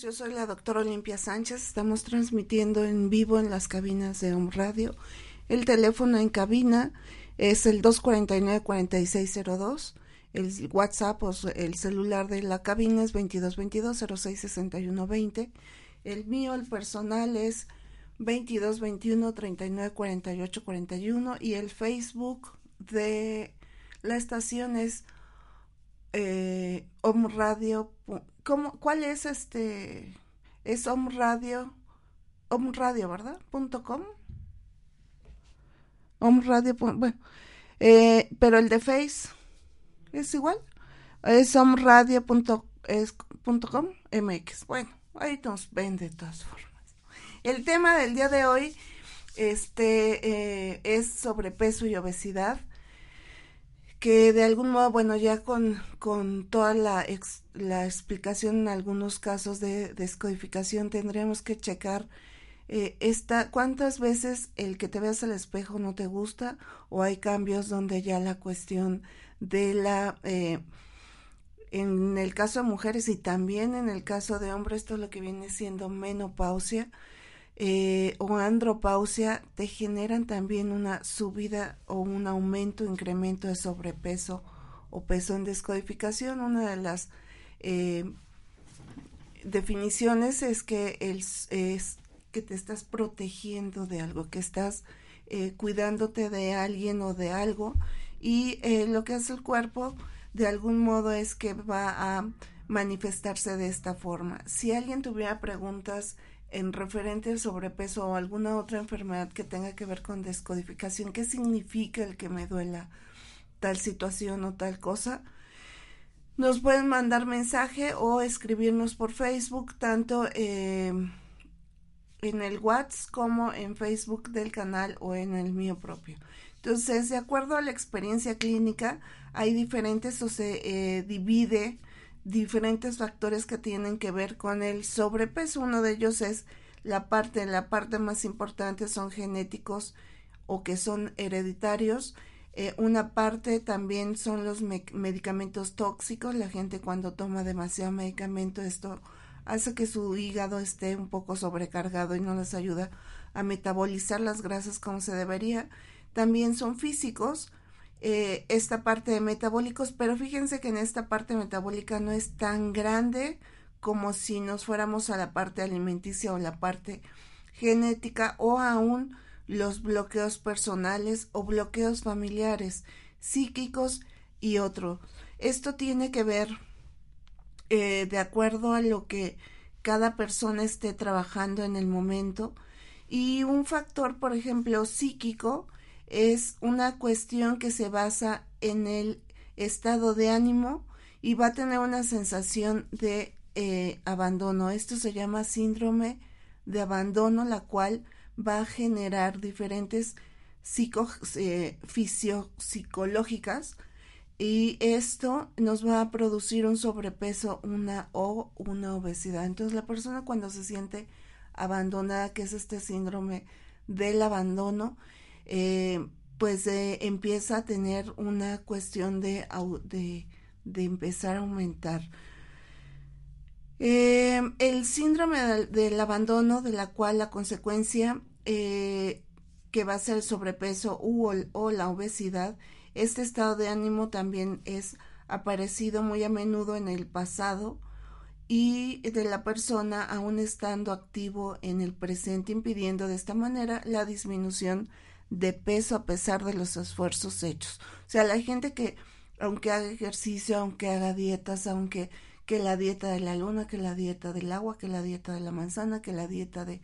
Yo soy la doctora Olimpia Sánchez. Estamos transmitiendo en vivo en las cabinas de Home Radio. El teléfono en cabina es el 249-4602. El WhatsApp o el celular de la cabina es 2222-066120. El mío, el personal, es 2221-394841. Y el Facebook de la estación es eh, ¿Cómo, ¿Cuál es este? Es Om Radio, ¿verdad? Punto com. Bueno, eh, pero el de Face es igual. Es omradio.com mx. Bueno, ahí nos ven de todas formas. El tema del día de hoy este, eh, es sobrepeso y obesidad que de algún modo, bueno, ya con, con toda la, la explicación en algunos casos de descodificación, tendríamos que checar eh, esta, cuántas veces el que te veas al espejo no te gusta o hay cambios donde ya la cuestión de la... Eh, en el caso de mujeres y también en el caso de hombres, esto es lo que viene siendo menopausia, eh, o andropausia te generan también una subida o un aumento, incremento de sobrepeso o peso en descodificación. Una de las eh, definiciones es que es que te estás protegiendo de algo, que estás eh, cuidándote de alguien o de algo y lo que hace el cuerpo de algún modo es que va a manifestarse de esta forma. Si alguien tuviera preguntas en referente al sobrepeso o alguna otra enfermedad que tenga que ver con descodificación, qué significa el que me duela tal situación o tal cosa, nos pueden mandar mensaje o escribirnos por Facebook, tanto em, en el WhatsApp como en Facebook del canal o en el mío propio. Entonces, de acuerdo a la experiencia clínica, hay diferentes o se eh, divide diferentes factores que tienen que ver con el sobrepeso. Uno de ellos es la parte, la parte más importante son genéticos o que son hereditarios. Eh, una parte también son los medicamentos tóxicos. La gente cuando toma demasiado medicamento, esto hace que su hígado esté un poco sobrecargado y no les ayuda a metabolizar las grasas como se debería. También son físicos, eh, esta parte de metabólicos, pero fíjense que en esta parte metabólica no es tan grande como si nos fuéramos a la parte alimenticia o la parte genética o aún los bloqueos personales o bloqueos familiares, psíquicos y otro. Esto tiene que ver eh, de acuerdo a lo que cada persona esté trabajando en el momento y un factor, por ejemplo, psíquico, es una cuestión que se basa en el estado de ánimo y va a tener una sensación de eh, abandono. Esto se llama síndrome de abandono, la cual va a generar diferentes psico, eh, psicológicas y esto nos va a producir un sobrepeso una o una obesidad. Entonces la persona cuando se siente abandonada, que es este síndrome del abandono, eh, pues eh, empieza a tener una cuestión de, de, empezar a aumentar. Eh, el síndrome del, abandono, de la cual la consecuencia que va a ser el sobrepeso u, o la obesidad, este estado de ánimo también es aparecido muy a menudo en el pasado y de la persona aún estando activo en el presente, impidiendo de esta manera la disminución de peso a pesar de los esfuerzos hechos. O sea, la gente que, aunque haga ejercicio, aunque haga dietas, aunque que la dieta de la luna, que la dieta del agua, que la dieta de la manzana, que la dieta de...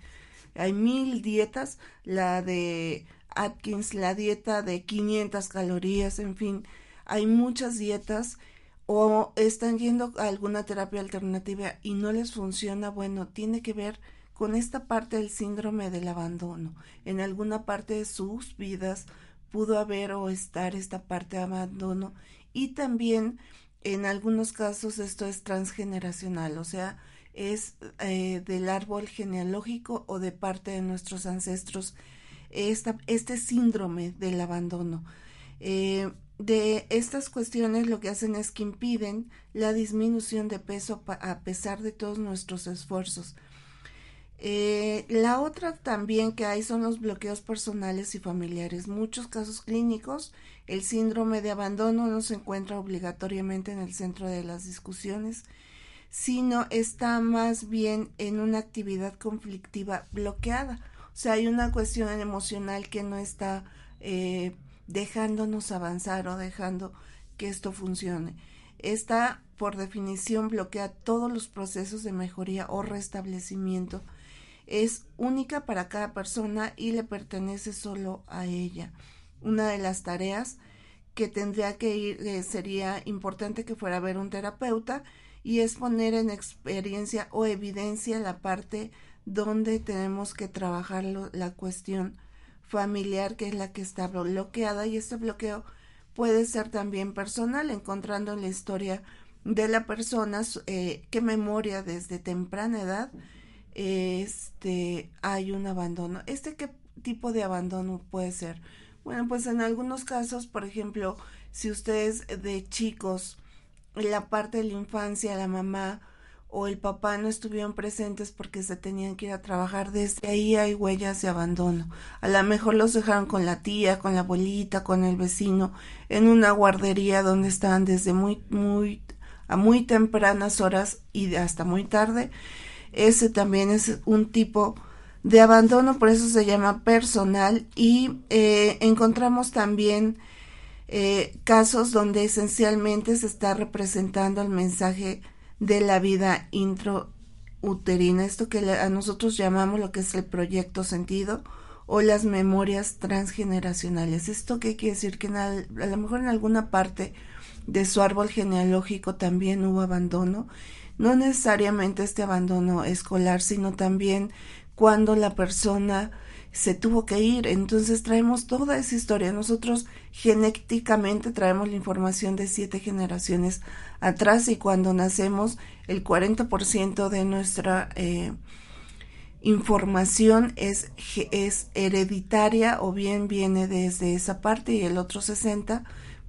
Hay mil dietas, la de Atkins, la dieta de 500 calorías, en fin, hay muchas dietas o están yendo a alguna terapia alternativa y no les funciona, bueno, tiene que ver con esta parte del síndrome del abandono. En alguna parte de sus vidas pudo haber o estar esta parte de abandono y también en algunos casos esto es transgeneracional, o sea, es eh, del árbol genealógico o de parte de nuestros ancestros esta, este síndrome del abandono. Eh, de estas cuestiones lo que hacen es que impiden la disminución de peso a pesar de todos nuestros esfuerzos. Eh, la otra también que hay son los bloqueos personales y familiares. Muchos casos clínicos, el síndrome de abandono no se encuentra obligatoriamente en el centro de las discusiones, sino está más bien en una actividad conflictiva bloqueada. O sea, hay una cuestión emocional que no está eh, dejándonos avanzar o dejando que esto funcione. Esta, por definición, bloquea todos los procesos de mejoría o restablecimiento es única para cada persona y le pertenece solo a ella. Una de las tareas que tendría que ir eh, sería importante que fuera a ver un terapeuta y es poner en experiencia o evidencia la parte donde tenemos que trabajar la cuestión familiar que es la que está bloqueada y este bloqueo puede ser también personal encontrando en la historia de la persona eh, qué memoria desde temprana edad este hay un abandono. ¿Este qué tipo de abandono puede ser? Bueno, pues en algunos casos, por ejemplo, si ustedes de chicos, en la parte de la infancia, la mamá o el papá no estuvieron presentes porque se tenían que ir a trabajar, desde ahí hay huellas de abandono. A lo mejor los dejaron con la tía, con la abuelita, con el vecino, en una guardería donde estaban desde muy, muy, a muy tempranas horas y hasta muy tarde ese también es un tipo de abandono, por eso se llama personal y eh, encontramos también eh, casos donde esencialmente se está representando el mensaje de la vida intrauterina, esto que a nosotros llamamos lo que es el proyecto sentido o las memorias transgeneracionales. ¿Esto qué quiere decir? Que a lo mejor en alguna parte de su árbol genealógico también hubo abandono no necesariamente este abandono escolar, sino también cuando la persona se tuvo que ir. Entonces traemos toda esa historia. Nosotros genéticamente traemos la información de siete generaciones atrás y cuando nacemos el 40% de nuestra eh, información es, es hereditaria o bien viene desde esa parte y el otro 60%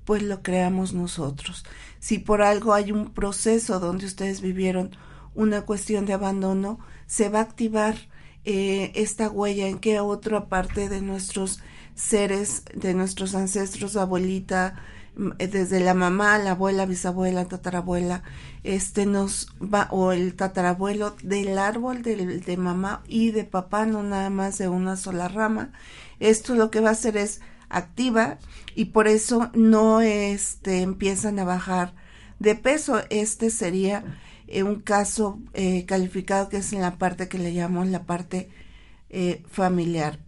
pues lo creamos nosotros. Si por algo hay un proceso donde ustedes vivieron una cuestión de abandono, se va a activar eh, esta huella en que otra parte de nuestros seres, de nuestros ancestros, abuelita, eh, desde la mamá, la abuela, bisabuela, tatarabuela, este nos va, o el tatarabuelo del árbol de, de mamá y de papá, no nada más de una sola rama. Esto lo que va a hacer es activa y por eso no este, empiezan a bajar de peso. Este sería eh, un caso eh, calificado que es en la parte que le llamamos la parte eh, familiar.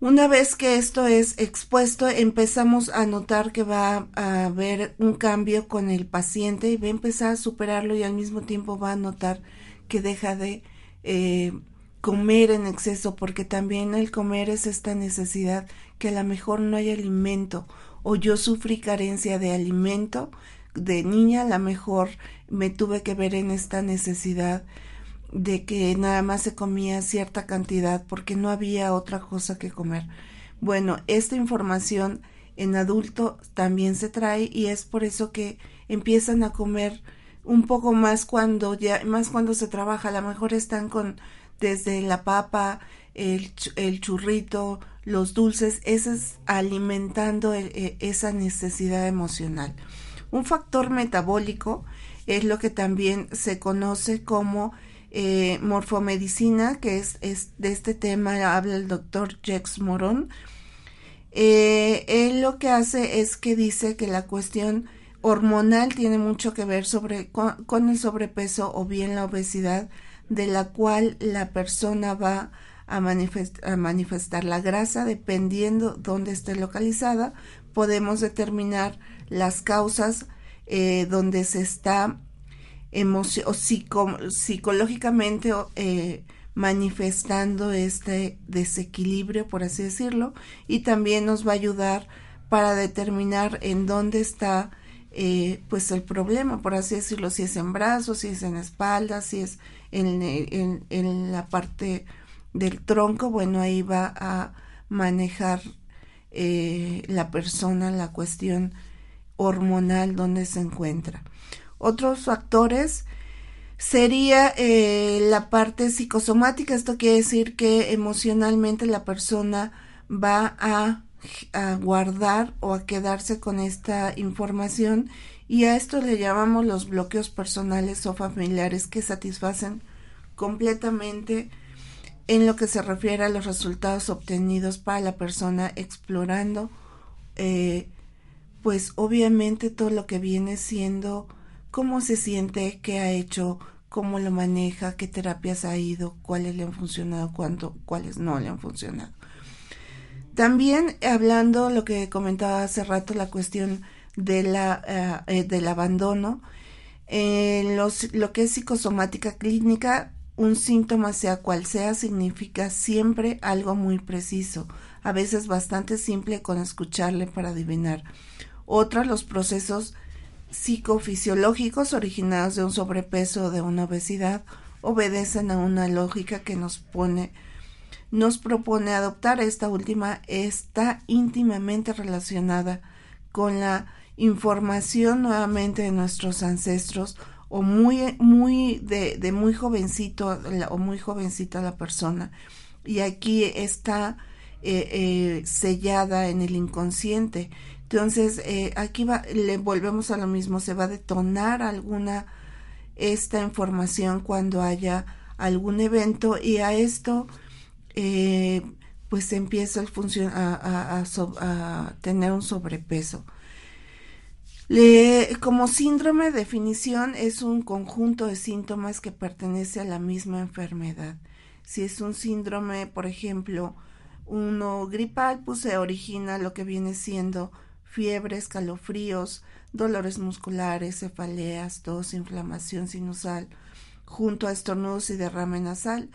Una vez que esto es expuesto, empezamos a notar que va a haber un cambio con el paciente y va a empezar a superarlo y al mismo tiempo va a notar que deja de comer en exceso, porque también el comer es esta necesidad que a lo mejor no hay alimento o yo sufrí carencia de alimento de niña, a lo mejor me tuve que ver en esta necesidad de que nada más se comía cierta cantidad porque no había otra cosa que comer. Bueno, esta información en adulto también se trae y es por eso que empiezan a comer un poco más cuando ya más cuando se trabaja, a lo mejor están con desde la papa, el, el churrito, los dulces, eso es alimentando e, esa necesidad emocional. Un factor metabólico es lo que también se conoce como eh, morfomedicina, que es, de este tema habla el doctor Jex Morón. Eh, él lo que hace es que dice que la cuestión hormonal tiene mucho que ver sobre, con el sobrepeso o bien la obesidad de la cual la persona va a, manifestar la grasa dependiendo dónde esté localizada. Podemos determinar las causas eh, donde se está o psicológicamente eh, manifestando este desequilibrio, por así decirlo, y también nos va a ayudar para determinar en dónde está eh, pues el problema, por así decirlo, si es en brazos, si es en espalda, si es en, en, la parte del tronco, bueno, ahí va a manejar eh, la persona la cuestión hormonal donde se encuentra. Otros factores sería eh, la parte psicosomática. Esto quiere decir que emocionalmente la persona va a, a, guardar o a quedarse con esta información y a esto le llamamos los bloqueos personales o familiares que satisfacen completamente en lo que se refiere a los resultados obtenidos para la persona explorando eh, pues obviamente todo lo que viene siendo cómo se siente, qué ha hecho, cómo lo maneja, qué terapias ha ido, cuáles le han funcionado, cuánto, cuáles no le han funcionado. También hablando lo que comentaba hace rato, la cuestión de la, eh, eh, del abandono, en lo que es psicosomática clínica, un síntoma sea cual sea significa siempre algo muy preciso, a veces bastante simple con escucharle para adivinar. Otra, los procesos psicofisiológicos originados de un sobrepeso o de una obesidad obedecen a una lógica que nos pone nos propone adoptar esta última está íntimamente relacionada con la información nuevamente de nuestros ancestros o muy muy de, de muy jovencito o muy jovencita la persona. Y aquí está eh, eh, sellada en el inconsciente. Entonces, eh, aquí va, le volvemos a lo mismo, se va a detonar alguna esta información cuando haya algún evento y a esto eh, pues empieza a, a, tener un sobrepeso. Como síndrome, de definición, es un conjunto de síntomas que pertenece a la misma enfermedad. Si es un síndrome, por ejemplo, uno gripal, pues se origina lo que viene siendo fiebre, escalofríos, dolores musculares, cefaleas, tos, inflamación sinusal, junto a estornudos y derrame nasal,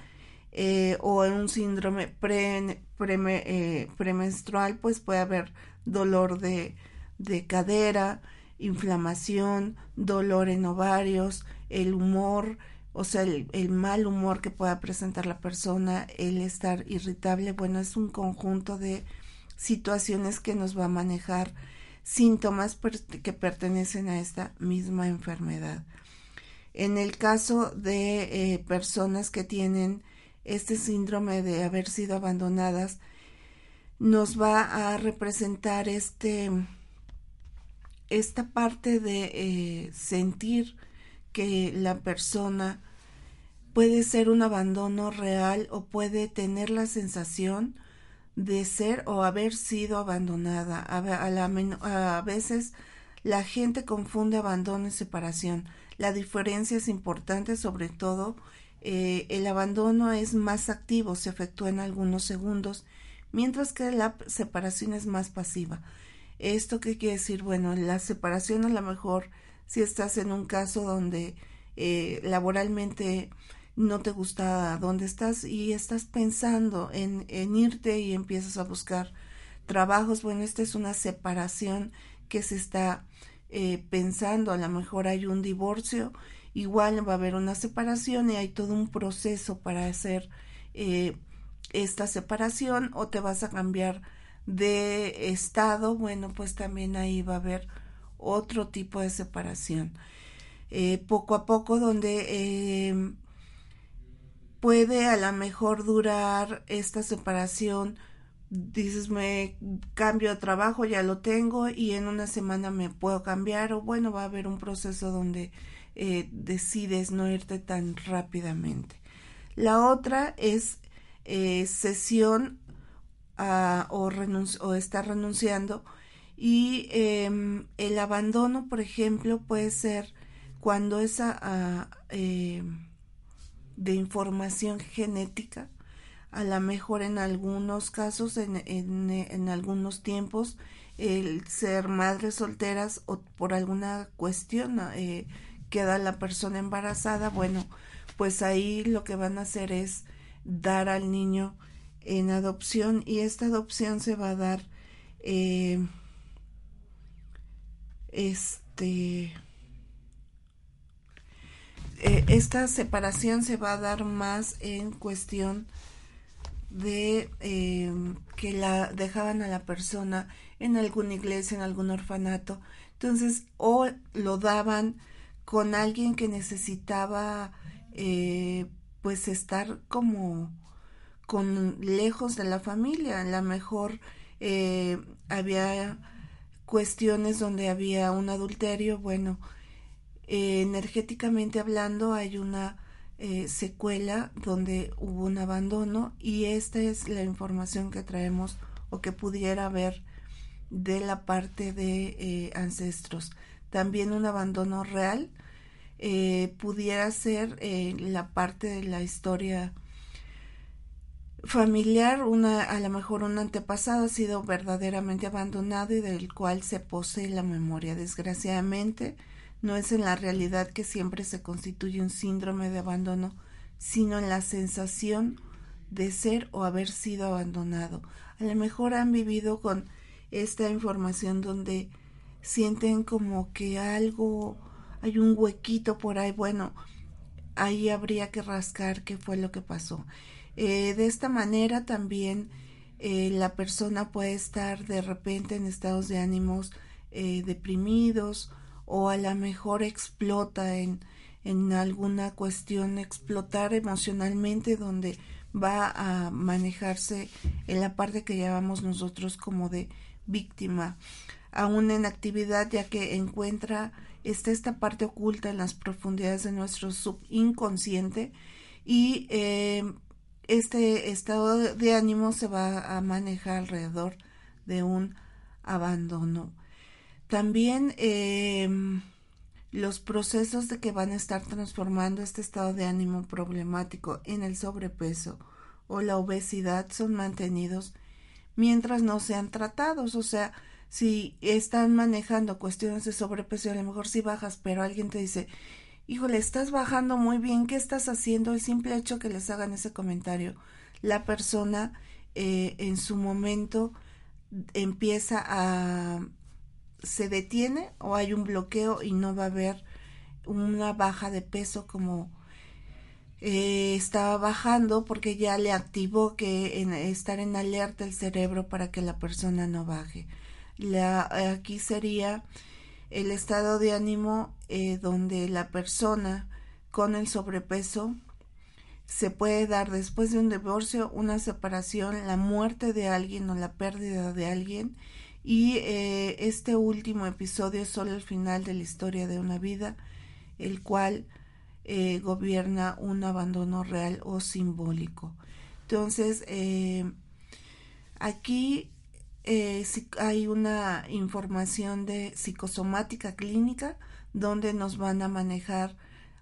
eh, o en un síndrome eh, premenstrual, pues puede haber dolor de, de cadera, inflamación, dolor en ovarios, el humor, o sea, el, el, mal humor que pueda presentar la persona, el estar irritable, bueno, es un conjunto de situaciones que nos va a manejar síntomas que pertenecen a esta misma enfermedad. En el caso de eh, personas que tienen este síndrome de haber sido abandonadas, nos va a representar este esta parte de eh, sentir que la persona puede ser un abandono real o puede tener la sensación de ser o haber sido abandonada. A, veces la gente confunde abandono y separación. La diferencia es importante, sobre todo eh, el abandono es más activo, se efectúa en algunos segundos, mientras que la separación es más pasiva. ¿Esto qué quiere decir? Bueno, la separación a lo mejor si estás en un caso donde eh, laboralmente no te gusta dónde estás y estás pensando en, en irte y empiezas a buscar trabajos, bueno, esta es una separación que se está eh, pensando, a lo mejor hay un divorcio, igual va a haber una separación y hay todo un proceso para hacer eh, esta separación o te vas a cambiar de estado, bueno, pues también ahí va a haber otro tipo de separación. Eh, poco a poco donde puede a lo mejor durar esta separación dices me cambio de trabajo ya lo tengo y en una semana me puedo cambiar o bueno va a haber un proceso donde eh, decides no irte tan rápidamente. La otra es eh, sesión o, o estar renunciando y em, el abandono por ejemplo puede ser cuando esa ah, em, de información genética a lo mejor en algunos casos, en, en, en algunos tiempos, el ser madres solteras o por alguna cuestión eh, queda la persona embarazada, bueno, pues ahí lo que van a hacer es dar al niño en adopción y esta adopción se va a dar eh, este eh, esta separación se va a dar más en cuestión de eh, que la dejaban a la persona en alguna iglesia, en algún orfanato. Entonces, o lo daban con alguien que necesitaba eh, pues estar como con lejos de la familia. A lo mejor eh, había cuestiones donde había un adulterio. Bueno, energéticamente hablando hay una eh, secuela donde hubo un abandono y esta es la información que traemos o que pudiera haber de la parte de eh, ancestros. También un abandono real eh, pudiera ser la parte de la historia familiar, una, a lo mejor un antepasado ha sido verdaderamente abandonado y del cual se posee la memoria. Desgraciadamente, no es en la realidad que siempre se constituye un síndrome de abandono, sino en la sensación de ser o haber sido abandonado. A lo mejor han vivido con esta información donde sienten como que algo, hay un huequito por ahí, bueno, ahí habría que rascar qué fue lo que pasó. Eh, de esta manera también eh, la persona puede estar de repente en estados de ánimos eh, deprimidos o a lo mejor explota en, en alguna cuestión, explotar emocionalmente donde va a manejarse en la parte que llamamos nosotros como de víctima, aún en actividad ya que encuentra está esta parte oculta en las profundidades de nuestro subinconsciente y eh, este estado de ánimo se va a manejar alrededor de un abandono. También em, los procesos de que van a estar transformando este estado de ánimo problemático en el sobrepeso o la obesidad son mantenidos mientras no sean tratados. O sea, si están manejando cuestiones de sobrepeso, a lo mejor si bajas, pero alguien te dice, híjole, estás bajando muy bien, ¿qué estás haciendo? El simple hecho que les hagan ese comentario, la persona eh, en su momento empieza a se detiene o hay un bloqueo y no va a haber una baja de peso como eh, estaba bajando porque ya le activó que estar en alerta el cerebro para que la persona no baje. Aquí sería el estado de ánimo eh, donde la persona con el sobrepeso se puede dar después de un divorcio, una separación, la muerte de alguien o la pérdida de alguien y eh, este último episodio es solo el final de la historia de una vida, el cual eh, gobierna un abandono real o simbólico. Entonces, eh, aquí hay una información de psicosomática clínica donde nos van a manejar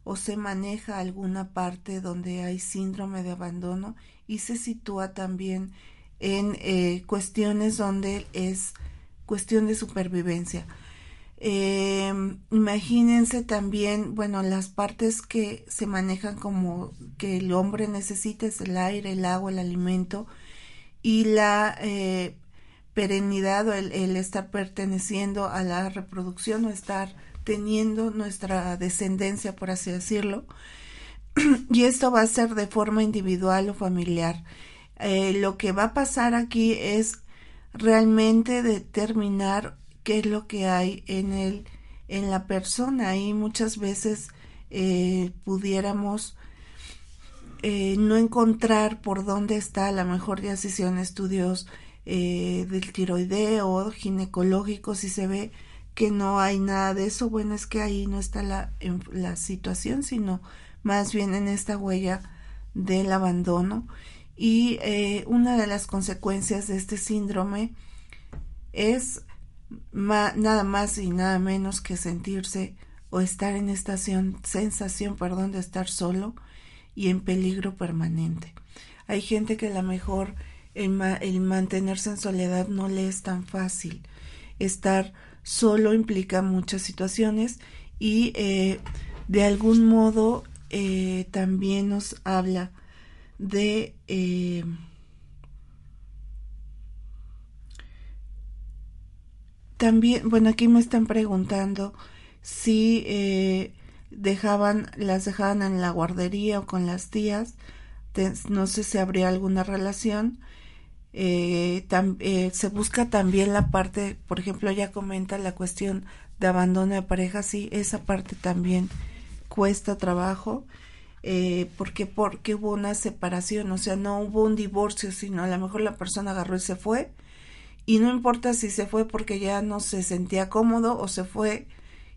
o se maneja alguna parte donde hay síndrome de abandono y se sitúa también en cuestiones donde es cuestión de supervivencia. Em, imagínense también, bueno, las partes que se manejan como que el hombre necesita es el aire, el agua, el alimento y la eh, perennidad o el, estar perteneciendo a la reproducción o estar teniendo nuestra descendencia, por así decirlo. y esto va a ser de forma individual o familiar. Eh, lo que va a pasar aquí es realmente determinar qué es lo que hay en el en la persona. Y muchas veces eh, pudiéramos eh, no encontrar por dónde está a lo mejor ya se hicieron estudios eh, del tiroideo ginecológico si se ve que no hay nada de eso bueno es que ahí no está la, la situación sino más bien en esta huella del abandono y eh, una de las consecuencias de este síndrome es nada más y nada menos que sentirse o estar en esta sensación perdón, de estar solo y en peligro permanente. Hay gente que a lo mejor el, mantenerse en soledad no le es tan fácil. Estar solo implica muchas situaciones y eh, de algún modo eh, también nos habla de eh, también bueno aquí me están preguntando si dejaban las dejaban en la guardería o con las tías no sé si habría alguna relación. Eh, eh, se busca también la parte, por ejemplo, ella comenta la cuestión de abandono de pareja, sí, esa parte también cuesta trabajo, eh, porque, porque hubo una separación, o sea, no hubo un divorcio, sino a lo mejor la persona agarró y se fue, y no importa si se fue porque ya no se sentía cómodo o se fue,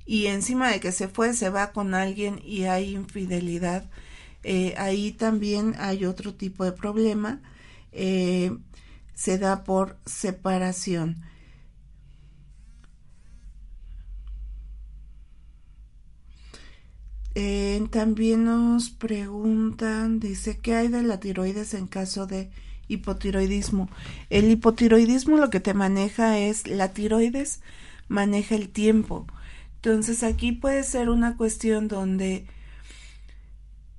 y encima de que se fue, se va con alguien y hay infidelidad, eh, ahí también hay otro tipo de problema. Eh, se da por separación. Eh, también nos preguntan, dice, ¿qué hay de la tiroides en caso de hipotiroidismo? El hipotiroidismo lo que te maneja es la tiroides, maneja el tiempo. Entonces aquí puede ser una cuestión donde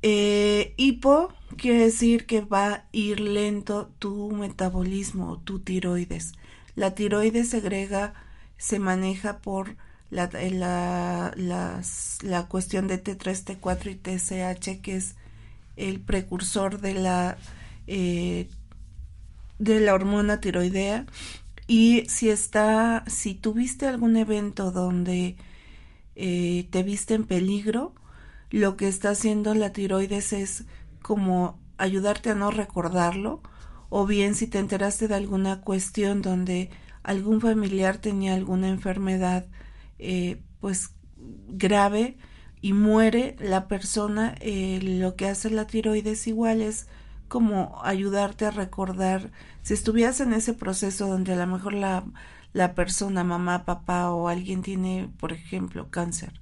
eh, hipo quiere decir que va a ir lento tu metabolismo, tu tiroides. La tiroides segrega, se maneja por la, la, la cuestión de T3, T4 y TSH, que es el precursor de la, eh, de la hormona tiroidea. Y si está, si tuviste algún evento donde eh, te viste en peligro, lo que está haciendo la tiroides es como ayudarte a no recordarlo, o bien si te enteraste de alguna cuestión donde algún familiar tenía alguna enfermedad eh, pues grave y muere la persona, eh, lo que hace la tiroides igual es como ayudarte a recordar, si estuvieras en ese proceso donde a lo mejor la, la persona, mamá, papá o alguien tiene, por ejemplo, cáncer,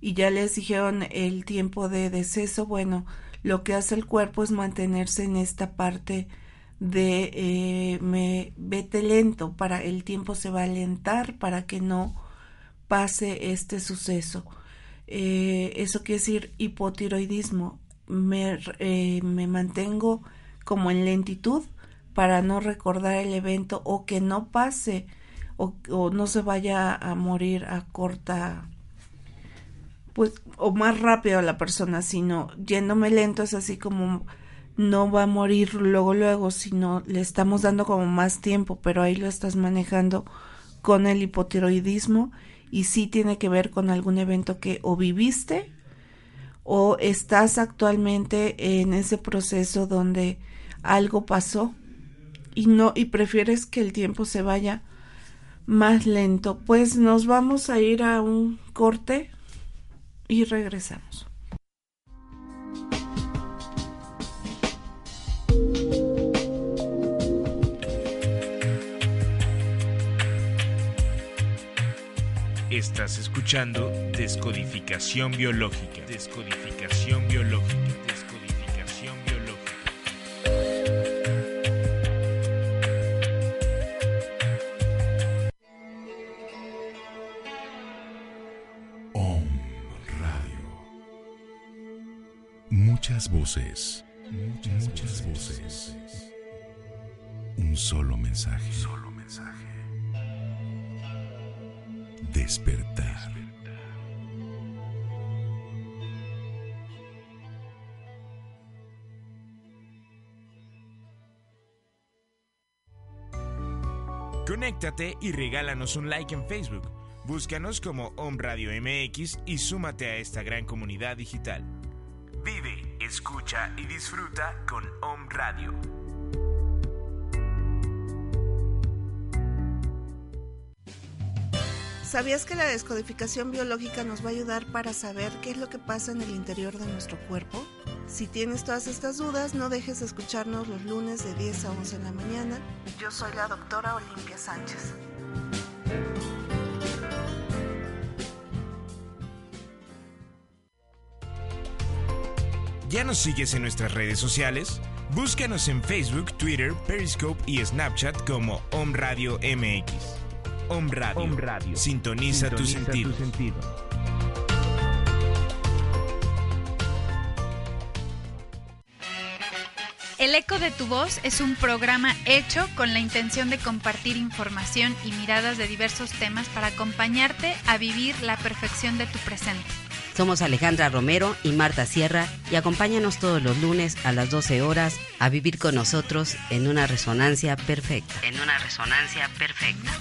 y ya les dijeron el tiempo de deceso, bueno, lo que hace el cuerpo es mantenerse en esta parte de eh, me vete lento para el tiempo se va a alentar para que no pase este suceso. Eh, eso quiere decir hipotiroidismo. Me, eh, me mantengo como en lentitud para no recordar el evento o que no pase o, no se vaya a morir a corta pues, o más rápido la persona, sino yéndome lento es así como no va a morir luego, luego, sino le estamos dando como más tiempo, pero ahí lo estás manejando con el hipotiroidismo y sí tiene que ver con algún evento que o viviste o estás actualmente en ese proceso donde algo pasó y no y prefieres que el tiempo se vaya más lento. Pues nos vamos a ir a un corte y regresamos. Estás escuchando Descodificación Biológica. Descodificación Biológica. Descodificación Biológica. Muchas voces. Muchas, voces. Un solo mensaje. solo mensaje. Despertar. Conéctate y regálanos un like en Facebook. Búscanos como Om Radio MX y súmate a esta gran comunidad digital. Vive, escucha y disfruta con Om Radio. ¿Sabías que la descodificación biológica nos va a ayudar para saber qué es lo que pasa en el interior de nuestro cuerpo? Si tienes todas estas dudas, no dejes de escucharnos los lunes de 10 a 11 de la mañana. Yo soy la doctora Olimpia Sánchez. ¿Ya nos sigues en nuestras redes sociales? Búscanos en Facebook, Twitter, Periscope y Snapchat como Om Radio MX. Om Radio. Sintoniza, tu sentido. El Eco de tu Voz es un programa hecho con la intención de compartir información y miradas de diversos temas para acompañarte a vivir la perfección de tu presente. Somos Alejandra Romero y Marta Sierra y acompáñanos todos los lunes a las 12 horas a vivir con nosotros en una resonancia perfecta. En una resonancia perfecta.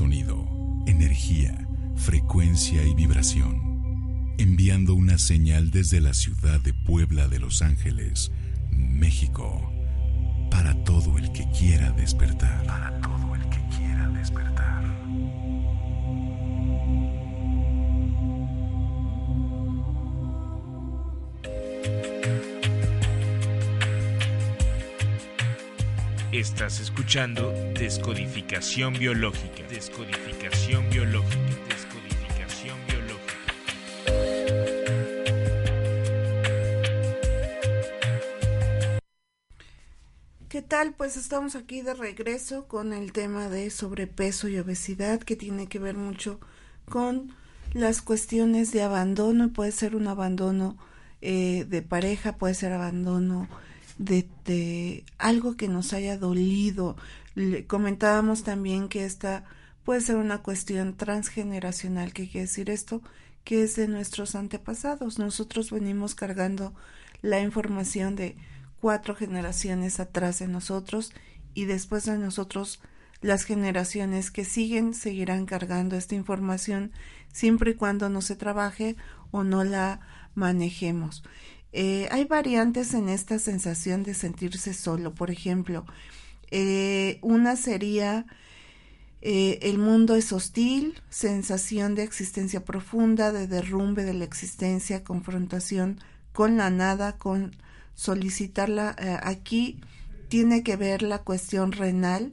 Sonido, energía, frecuencia y vibración, enviando una señal desde la ciudad de Puebla de Los Ángeles, México, para todo el que quiera despertar. Para todo el que quiera despertar. Estás escuchando Descodificación Biológica. Descodificación Biológica. Descodificación Biológica. ¿Qué tal? Pues estamos aquí de regreso con el tema de sobrepeso y obesidad que tiene que ver mucho con las cuestiones de abandono. Puede ser un abandono eh, de pareja, puede ser abandono de, algo que nos haya dolido. Le comentábamos también que esta puede ser una cuestión transgeneracional. ¿Qué quiere decir esto? Que es de nuestros antepasados. Nosotros venimos cargando la información de cuatro generaciones atrás de nosotros y después de nosotros las generaciones que siguen seguirán cargando esta información siempre y cuando no se trabaje o no la manejemos. Eh, hay variantes en esta sensación de sentirse solo. Por ejemplo, eh, una sería eh, el mundo es hostil, sensación de existencia profunda, de derrumbe de la existencia, confrontación con la nada, con solicitarla. aquí tiene que ver la cuestión renal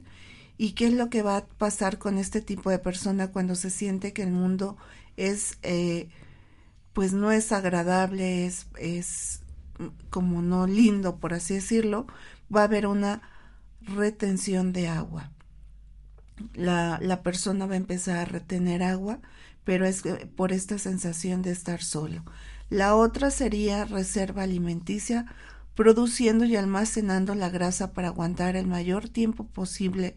y qué es lo que va a pasar con este tipo de persona cuando se siente que el mundo es pues no es agradable, es, es como no lindo, por así decirlo, va a haber una retención de agua. La, la persona va a empezar a retener agua, pero es por esta sensación de estar solo. La otra sería reserva alimenticia, produciendo y almacenando la grasa para aguantar el mayor tiempo posible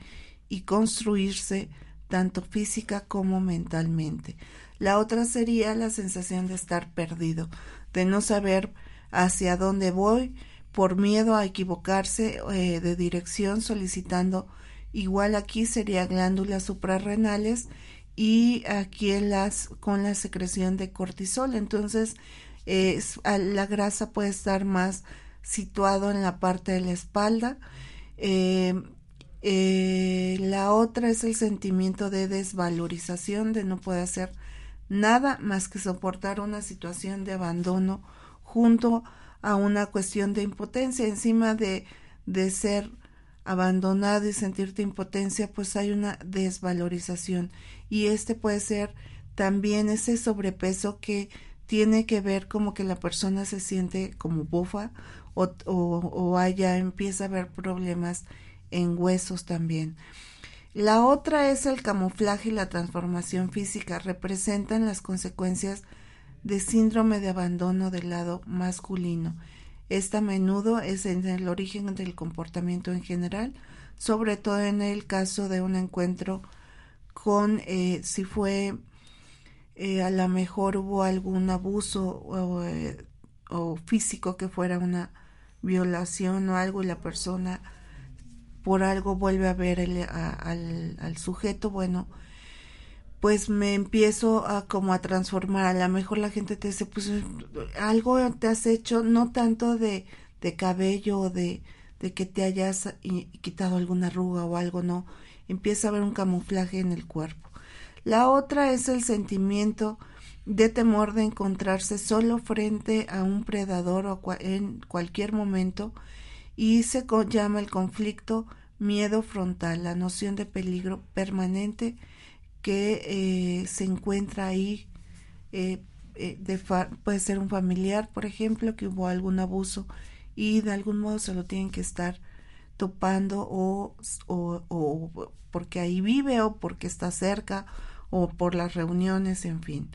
y construirse tanto física como mentalmente. La otra sería la sensación de estar perdido, de no saber hacia dónde voy por miedo a equivocarse eh, de dirección solicitando igual aquí sería glándulas suprarrenales y aquí las con la secreción de cortisol. Entonces la grasa puede estar más situado en la parte de la espalda. Eh, eh, la otra es el sentimiento de desvalorización de no poder hacer nada más que soportar una situación de abandono junto a una cuestión de impotencia. Encima de, de ser abandonado y sentirte impotencia, pues hay una desvalorización. Y este puede ser también ese sobrepeso que tiene que ver como que la persona se siente como bufa o, o, o empieza a haber problemas en huesos también. La otra es el camuflaje y la transformación física. Representan las consecuencias de síndrome de abandono del lado masculino. Esta a menudo es en el origen del comportamiento en general, sobre todo en el caso de un encuentro con eh, si fue eh, a lo mejor hubo algún abuso eh, o físico que fuera una violación o algo y la persona por algo vuelve a ver al, al, sujeto, bueno, pues me empiezo a como a transformar. A lo mejor la gente te dice, pues algo te has hecho, no tanto de, de cabello o de, de que te hayas quitado alguna arruga o algo, no. Empieza a haber un camuflaje en el cuerpo. La otra es el sentimiento de temor de encontrarse solo frente a un predador o en cualquier momento y se llama el conflicto miedo frontal, la noción de peligro permanente que eh, se encuentra ahí. Eh, eh, de puede ser un familiar, por ejemplo, que hubo algún abuso y de algún modo se lo tienen que estar topando o, o, o porque ahí vive o porque está cerca o por las reuniones, en fin.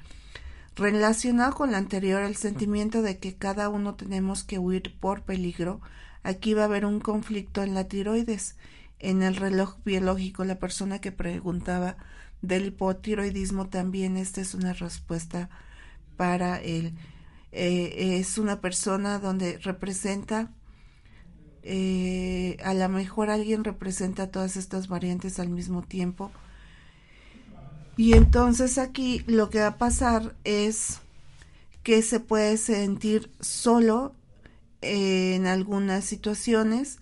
Relacionado con lo anterior, el sentimiento de que cada uno tenemos que huir por peligro, aquí va a haber un conflicto en la tiroides. En el reloj biológico, la persona que preguntaba del hipotiroidismo también esta es una respuesta para él. Eh, es una persona donde representa, eh, a lo mejor alguien representa todas estas variantes al mismo tiempo, y entonces aquí lo que va a pasar es que se puede sentir solo en algunas situaciones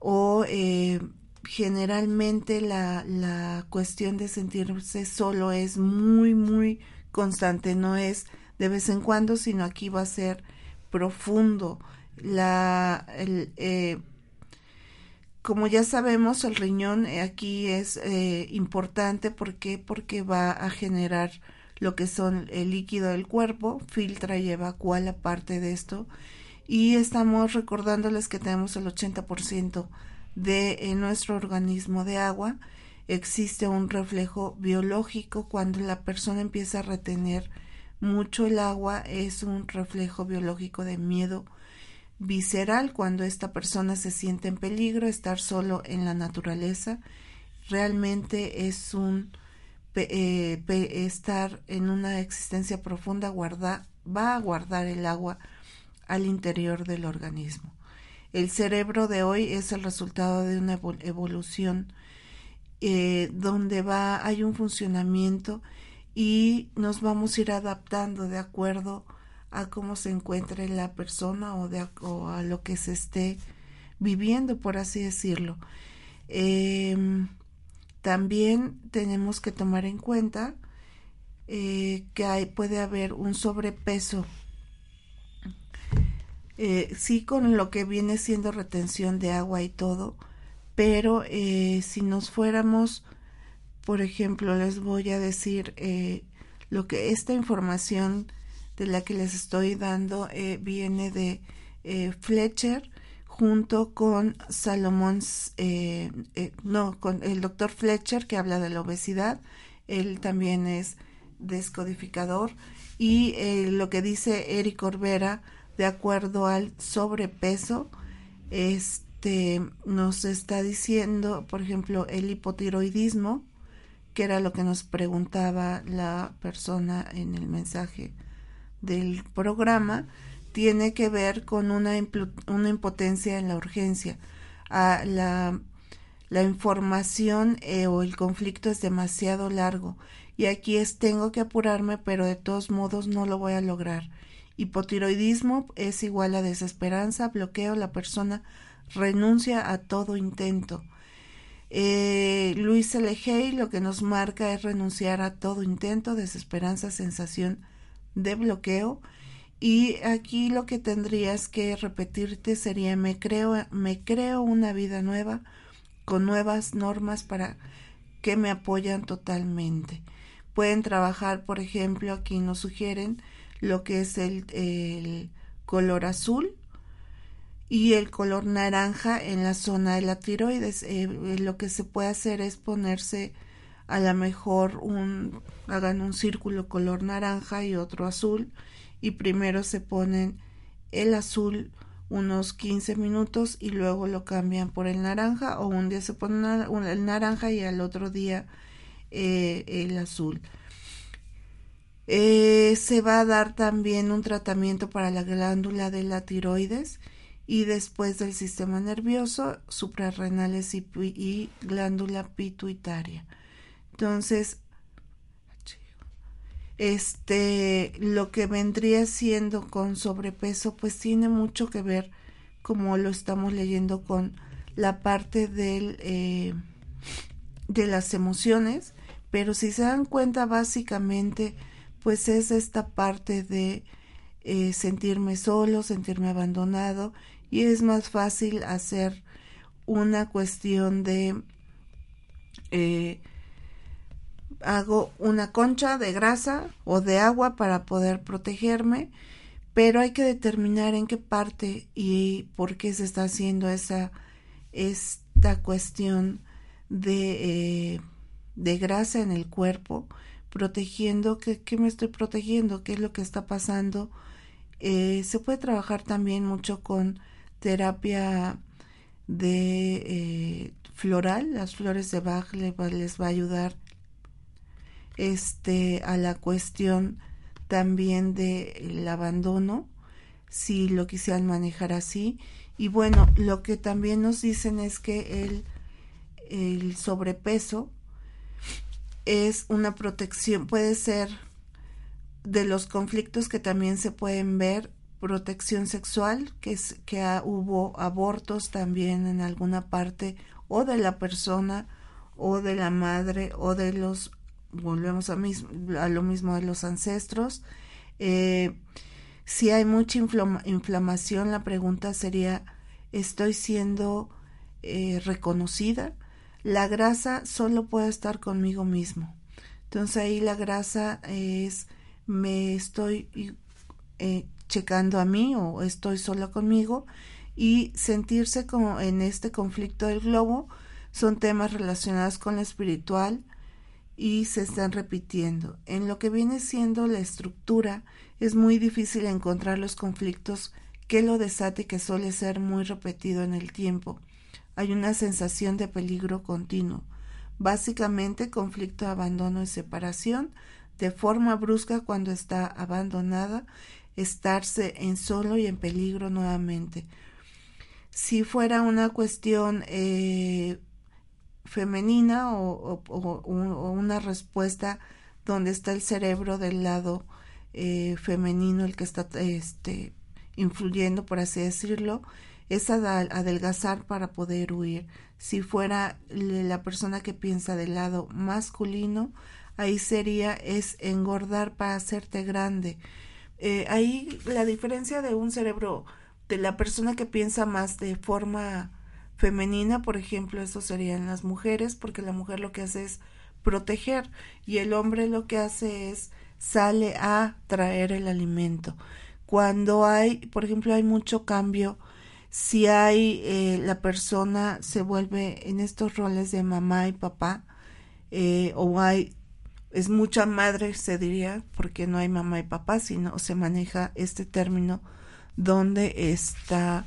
o eh, generalmente la, la cuestión de sentirse solo es muy, muy constante, no es de vez en cuando, sino aquí va a ser profundo. La, el, eh, como ya sabemos, el riñón eh, aquí es eh, importante porque porque va a generar lo que son el líquido del cuerpo, filtra y evacúa la parte de esto y estamos recordándoles que tenemos el 80% de nuestro organismo de agua. Existe un reflejo biológico cuando la persona empieza a retener mucho el agua, es un reflejo biológico de miedo visceral cuando esta persona se siente en peligro, estar solo en la naturaleza, realmente es un eh, estar en una existencia profunda, guarda, va a guardar el agua al interior del organismo. El cerebro de hoy es el resultado de una evolución eh, donde va, hay un funcionamiento y nos vamos a ir adaptando de acuerdo a cómo se encuentre la persona o, de, a lo que se esté viviendo, por así decirlo. Em, también tenemos que tomar en cuenta eh, que puede haber un sobrepeso. Eh, sí con lo que viene siendo retención de agua y todo, pero eh, si nos fuéramos, por ejemplo, les voy a decir lo que esta información de la que les estoy dando eh, viene de eh, Fletcher junto con Salomón, eh, no, con el doctor Fletcher que habla de la obesidad, él también es descodificador y lo que dice Eric Orbera de acuerdo al sobrepeso, este nos está diciendo, por ejemplo, el hipotiroidismo, que era lo que nos preguntaba la persona en el mensaje del programa tiene que ver con una, impotencia en la urgencia. La, la, información eh, o el conflicto es demasiado largo y aquí es tengo que apurarme, pero de todos modos no lo voy a lograr. Hipotiroidismo es igual a desesperanza, bloqueo, la persona renuncia a todo intento. Eh, Luis L. lo que nos marca es renunciar a todo intento, desesperanza, sensación de bloqueo y aquí lo que tendrías que repetirte sería me creo me creo una vida nueva con nuevas normas para que me apoyan totalmente pueden trabajar por ejemplo aquí nos sugieren lo que es el, el color azul y el color naranja en la zona de la tiroides eh, lo que se puede hacer es ponerse a lo mejor un, hagan un círculo color naranja y otro azul y primero se ponen el azul unos 15 minutos y luego lo cambian por el naranja o un día se pone el naranja y al otro día eh, el azul. Eh, se va a dar también un tratamiento para la glándula de la tiroides y después del sistema nervioso, suprarrenales y glándula pituitaria. Entonces, este, lo que vendría siendo con sobrepeso, pues tiene mucho que ver, como lo estamos leyendo, con la parte eh, de las emociones, pero si se dan cuenta, básicamente, pues es esta parte de eh, sentirme solo, sentirme abandonado y es más fácil hacer una cuestión de eh, hago una concha de grasa o de agua para poder protegerme, pero hay que determinar en qué parte y por qué se está haciendo esa esta cuestión de, eh, de grasa en el cuerpo, protegiendo, ¿qué, ¿qué, me estoy protegiendo? ¿Qué es lo que está pasando? Eh, se puede trabajar también mucho con terapia de eh, floral, las flores de Bach les va, a ayudar este a la cuestión también del abandono si lo quisieran manejar así y bueno lo que también nos dicen es que el, el sobrepeso es una protección puede ser de los conflictos que también se pueden ver protección sexual, que, es, que hubo abortos también en alguna parte, o de la persona, o de la madre, o de los, volvemos a, mismo, a lo mismo de los ancestros. Eh, si hay mucha inflamación, la pregunta sería, ¿estoy siendo eh, reconocida? La grasa solo puede estar conmigo mismo. Entonces ahí la grasa es, me estoy eh, checando a mí o estoy sola conmigo y sentirse como en este conflicto del globo son temas relacionados con lo espiritual y se están repitiendo. En lo que viene siendo la estructura es muy difícil encontrar los conflictos que lo desate que suele ser muy repetido en el tiempo. Hay una sensación de peligro continuo. Básicamente conflicto abandono y separación de forma brusca cuando está abandonada estarse en solo y en peligro nuevamente. Si fuera una cuestión eh, femenina o, una respuesta donde está el cerebro del lado eh, femenino, el que está este, influyendo, por así decirlo, es adelgazar para poder huir. Si fuera la persona que piensa del lado masculino, ahí sería es engordar para hacerte grande eh, ahí la diferencia de un cerebro de la persona que piensa más de forma femenina, por ejemplo, eso serían las mujeres, porque la mujer lo que hace es proteger y el hombre lo que hace es sale a traer el alimento. Cuando hay, por ejemplo, hay mucho cambio, si hay eh, la persona se vuelve en estos roles de mamá y papá, eh, o hay es mucha madre, se diría, porque no hay mamá y papá, sino se maneja este término donde está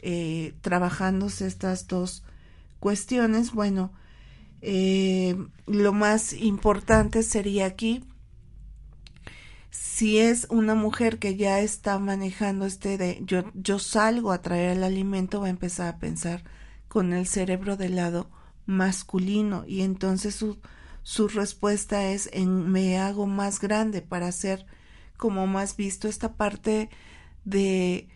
eh, trabajándose estas dos cuestiones. Bueno, lo más importante sería aquí, si es una mujer que ya está manejando este de yo, yo salgo a traer el alimento, va a empezar a pensar con el cerebro del lado masculino. Y entonces su su respuesta es en me hago más grande para ser como más visto esta parte de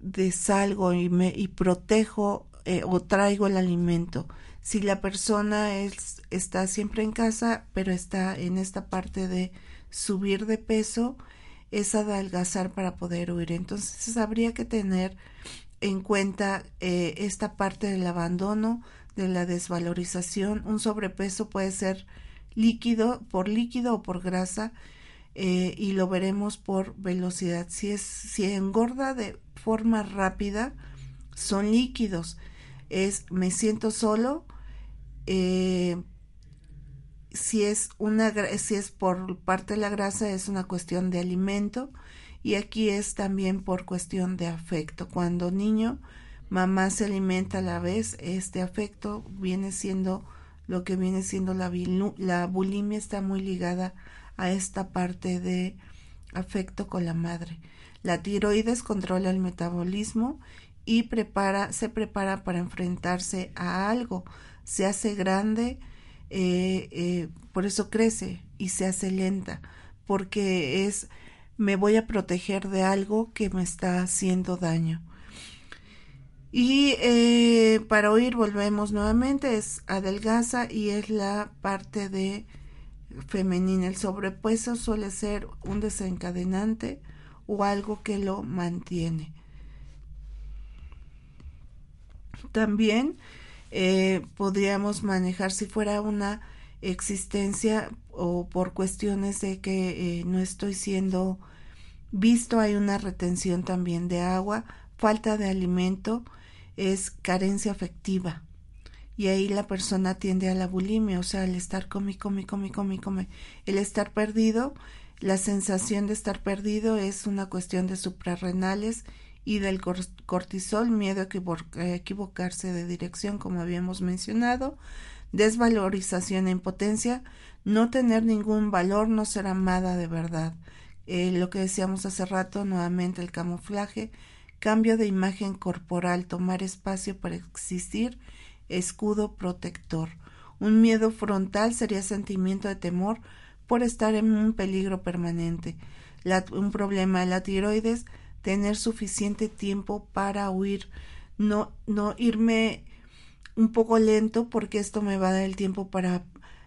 de salgo y me y protejo eh, o traigo el alimento. Si la persona es, está siempre en casa pero está en esta parte de subir de peso es adelgazar para poder huir entonces habría que tener en cuenta eh, esta parte del abandono de la desvalorización un sobrepeso puede ser líquido, por líquido o por grasa, eh, y lo veremos por velocidad. Si, es, si engorda de forma rápida, son líquidos. Es me siento solo. Eh, si es una si es por parte de la grasa es una cuestión de alimento y aquí es también por cuestión de afecto cuando niño mamá se alimenta a la vez este afecto viene siendo lo que viene siendo la, la bulimia está muy ligada a esta parte de afecto con la madre. La tiroides controla el metabolismo y prepara, se prepara para enfrentarse a algo. Se hace grande, eh, eh, por eso crece y se hace lenta, porque es me voy a proteger de algo que me está haciendo daño. Y eh, para oír volvemos nuevamente, es adelgaza y es la parte de femenina. El sobrepeso suele ser un desencadenante o algo que lo mantiene. También eh, podríamos manejar si fuera una existencia o por cuestiones de que eh, no estoy siendo visto, hay una retención también de agua, falta de alimento, es carencia afectiva. Y ahí la persona tiende a la bulimia, o sea, el estar come, come, come, come, come. El estar perdido, la sensación de estar perdido es una cuestión de suprarrenales y del cortisol, miedo a equivocarse de dirección, como habíamos mencionado, desvalorización e impotencia, no tener ningún valor, no ser amada de verdad. Eh, lo que decíamos hace rato, nuevamente el camuflaje, cambio de imagen corporal, tomar espacio para existir, escudo protector. Un miedo frontal sería sentimiento de temor por estar en un peligro permanente. un problema de la tiroides, tener suficiente tiempo para huir, no, no irme un poco lento porque esto me va a dar el tiempo para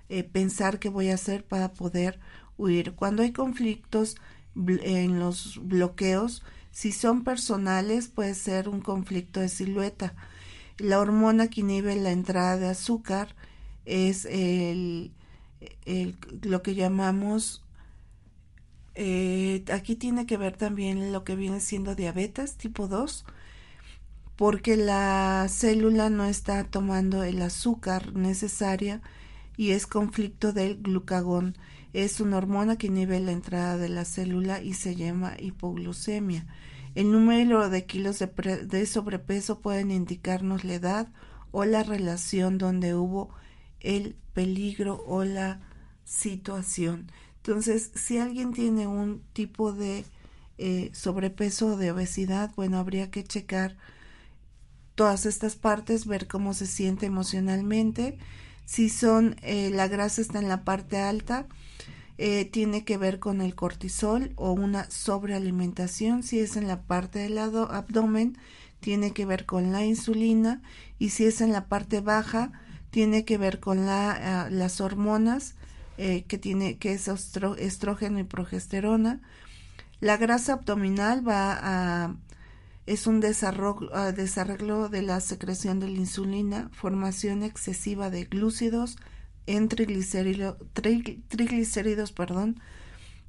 eh, pensar qué voy a hacer para poder huir. Cuando hay conflictos en los bloqueos, si son personales, puede ser un conflicto de silueta. La hormona que inhibe la entrada de azúcar es el, lo que llamamos eh, aquí tiene que ver también lo que viene siendo diabetes tipo 2 porque la célula no está tomando el azúcar necesaria y es conflicto del glucagón. Es una hormona que inhibe la entrada de la célula y se llama hipoglucemia. El número de kilos de, de sobrepeso pueden indicarnos la edad o la relación donde hubo el peligro o la situación. Entonces, si alguien tiene un tipo de eh, sobrepeso o de obesidad, bueno, habría que checar todas estas partes, ver cómo se siente emocionalmente. Si son, eh, la grasa está en la parte alta, eh, tiene que ver con el cortisol o una sobrealimentación. Si es en la parte del lado abdomen, tiene que ver con la insulina. Y si es en la parte baja, tiene que ver con ah, las hormonas eh, que tiene que es estrógeno y progesterona. La grasa abdominal va a es un desarrollo, de la secreción de la insulina, formación excesiva de glúcidos en triglicéridos, perdón,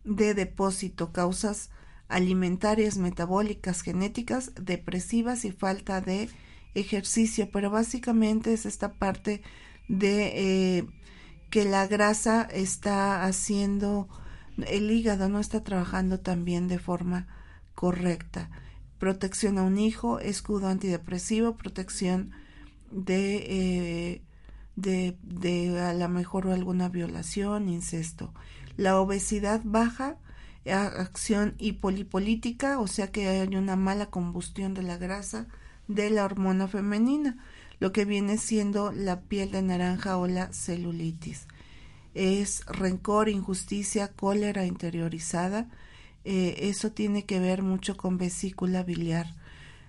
de depósito, causas alimentarias, metabólicas, genéticas, depresivas y falta de ejercicio, pero básicamente es esta parte de eh, que la grasa está haciendo, el hígado no está trabajando también de forma correcta protección a un hijo, escudo antidepresivo, protección de, eh, de, de a lo mejor alguna violación, incesto. La obesidad baja, acción hipolipolítica, o sea que hay una mala combustión de la grasa de la hormona femenina, lo que viene siendo la piel de naranja o la celulitis. Es rencor, injusticia, cólera interiorizada, eh, eso tiene que ver mucho con vesícula biliar.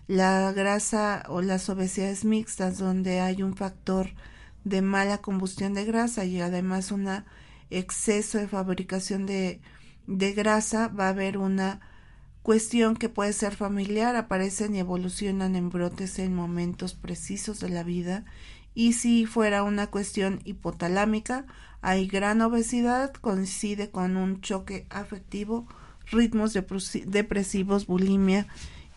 La grasa o las obesidades mixtas donde hay un factor de mala combustión de grasa y además un exceso de fabricación de, de grasa, va a haber una cuestión que puede ser familiar, aparecen y evolucionan en brotes en momentos precisos de la vida y si fuera una cuestión hipotalámica, hay gran obesidad, coincide con un choque afectivo ritmos depresivos, bulimia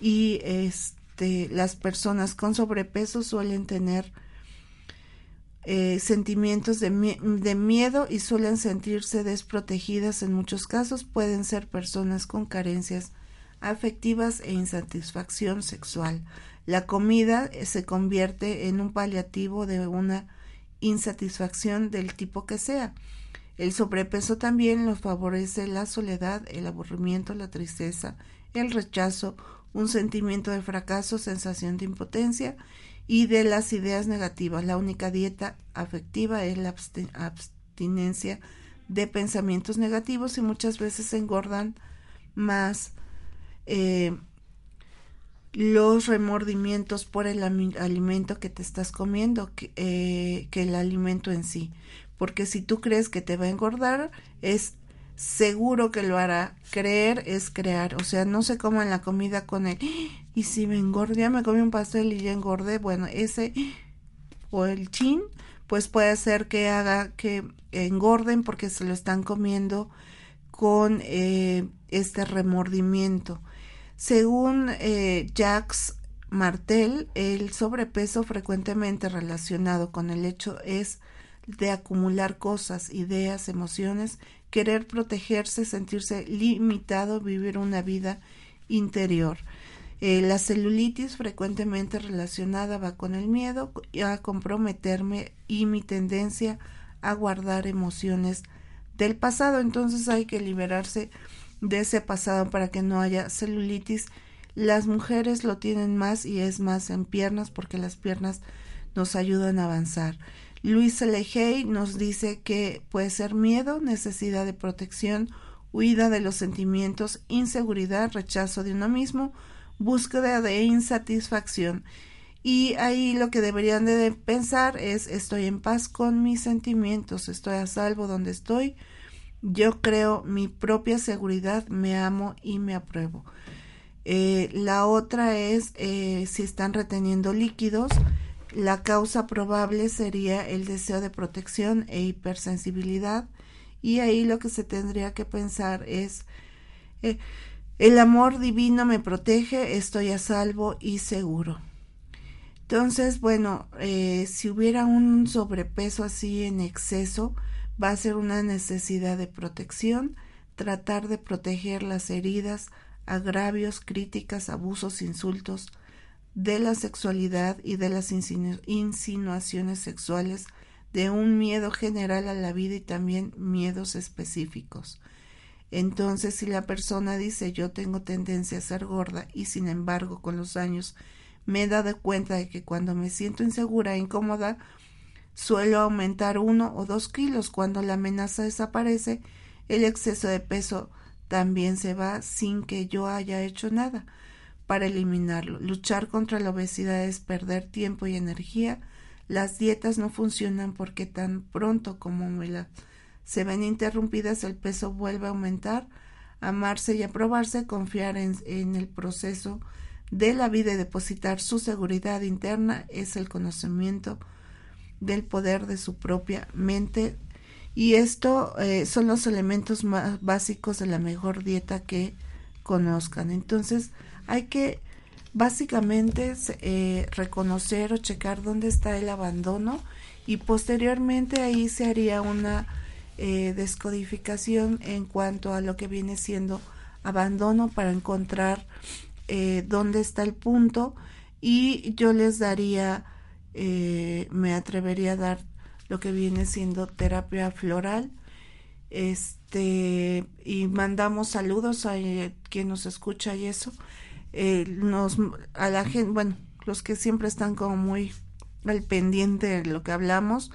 y este, las personas con sobrepeso suelen tener eh, sentimientos de, de, miedo y suelen sentirse desprotegidas en muchos casos. Pueden ser personas con carencias afectivas e insatisfacción sexual. La comida eh, se convierte en un paliativo de una insatisfacción del tipo que sea. El sobrepeso también nos favorece la soledad, el aburrimiento, la tristeza, el rechazo, un sentimiento de fracaso, sensación de impotencia y de las ideas negativas. La única dieta afectiva es la abstinencia de pensamientos negativos y muchas veces engordan más eh, los remordimientos por el alimento que te estás comiendo que, eh, que el alimento en sí porque si tú crees que te va a engordar, es seguro que lo hará. Creer es crear, o sea, no se cómo en la comida con él. Y si me engordé, me comí un pastel y ya engordé, bueno, ese o el chin, pues puede ser que haga que engorden porque se lo están comiendo con eh, este remordimiento. Según eh, Jacques Martel, el sobrepeso frecuentemente relacionado con el hecho es de acumular cosas, ideas, emociones, querer protegerse, sentirse limitado, vivir una vida interior. Eh, la celulitis frecuentemente relacionada va con el miedo a comprometerme y mi tendencia a guardar emociones del pasado. Entonces hay que liberarse de ese pasado para que no haya celulitis. Las mujeres lo tienen más y es más en piernas porque las piernas nos ayudan a avanzar. Luis Lejey nos dice que puede ser miedo, necesidad de protección, huida de los sentimientos, inseguridad, rechazo de uno mismo, búsqueda de insatisfacción. Y ahí lo que deberían de pensar es estoy en paz con mis sentimientos, estoy a salvo donde estoy, yo creo mi propia seguridad, me amo y me apruebo. Eh, la otra es eh, si están reteniendo líquidos, la causa probable sería el deseo de protección e hipersensibilidad y ahí lo que se tendría que pensar es eh, el amor divino me protege, estoy a salvo y seguro. Entonces, bueno, si hubiera un sobrepeso así en exceso, va a ser una necesidad de protección, tratar de proteger las heridas, agravios, críticas, abusos, insultos, de la sexualidad y de las insinuaciones sexuales, de un miedo general a la vida y también miedos específicos. Entonces, si la persona dice yo tengo tendencia a ser gorda y sin embargo con los años me he dado cuenta de que cuando me siento insegura e incómoda, suelo aumentar uno o dos kilos. Cuando la amenaza desaparece, el exceso de peso también se va sin que yo haya hecho nada para eliminarlo. Luchar contra la obesidad es perder tiempo y energía. Las dietas no funcionan porque tan pronto como me se ven interrumpidas el peso vuelve a aumentar. Amarse y aprobarse, confiar en, en el proceso de la vida y depositar su seguridad interna es el conocimiento del poder de su propia mente y esto eh, son los elementos más básicos de la mejor dieta que conozcan. Entonces, hay que básicamente eh, reconocer o checar dónde está el abandono y posteriormente ahí se haría una eh, descodificación en cuanto a lo que viene siendo abandono para encontrar dónde está el punto y yo les daría, me atrevería a dar lo que viene siendo terapia floral. Este y mandamos saludos a quien nos escucha y eso. Eh, nos a la gente, bueno, los que siempre están como muy al pendiente de lo que hablamos,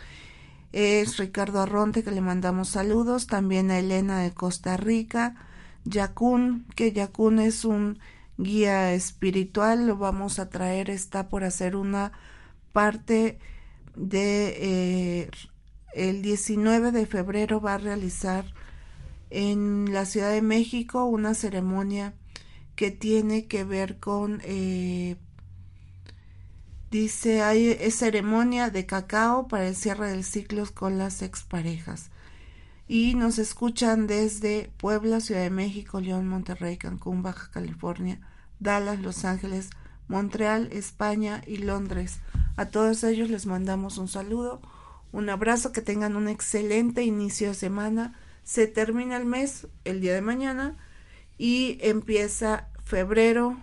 es Ricardo Arronte, que le mandamos saludos, también a Elena de Costa Rica, Yacún, que Yacún es un guía espiritual, lo vamos a traer, está por hacer una parte de eh, el 19 de febrero va a realizar en la Ciudad de México una ceremonia que tiene que ver con, eh, dice, hay ceremonia de cacao para el cierre del ciclo con las exparejas. Y nos escuchan desde Puebla, Ciudad de México, León, Monterrey, Cancún, Baja California, Dallas, Los Ángeles, Montreal, España y Londres. A todos ellos les mandamos un saludo, un abrazo, que tengan un excelente inicio de semana. Se termina el mes el día de mañana y empieza febrero,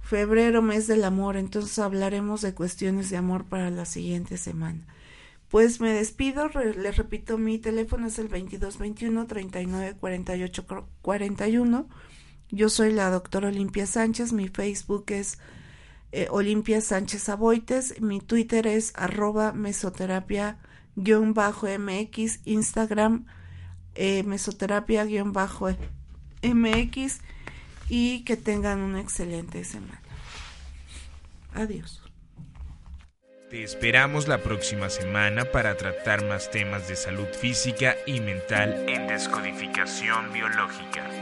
febrero, mes del amor, entonces hablaremos de cuestiones de amor para la siguiente semana. Pues me despido, les repito, mi teléfono es el 2221 39 48 41. Yo soy la doctora Olimpia Sánchez, mi Facebook es eh, Olimpia Sánchez Aboites, mi Twitter es arroba mesoterapia-mx, Instagram eh, mesoterapia-mx y que tengan una excelente semana. Adiós. Te esperamos la próxima semana para tratar más temas de salud física y mental en descodificación biológica.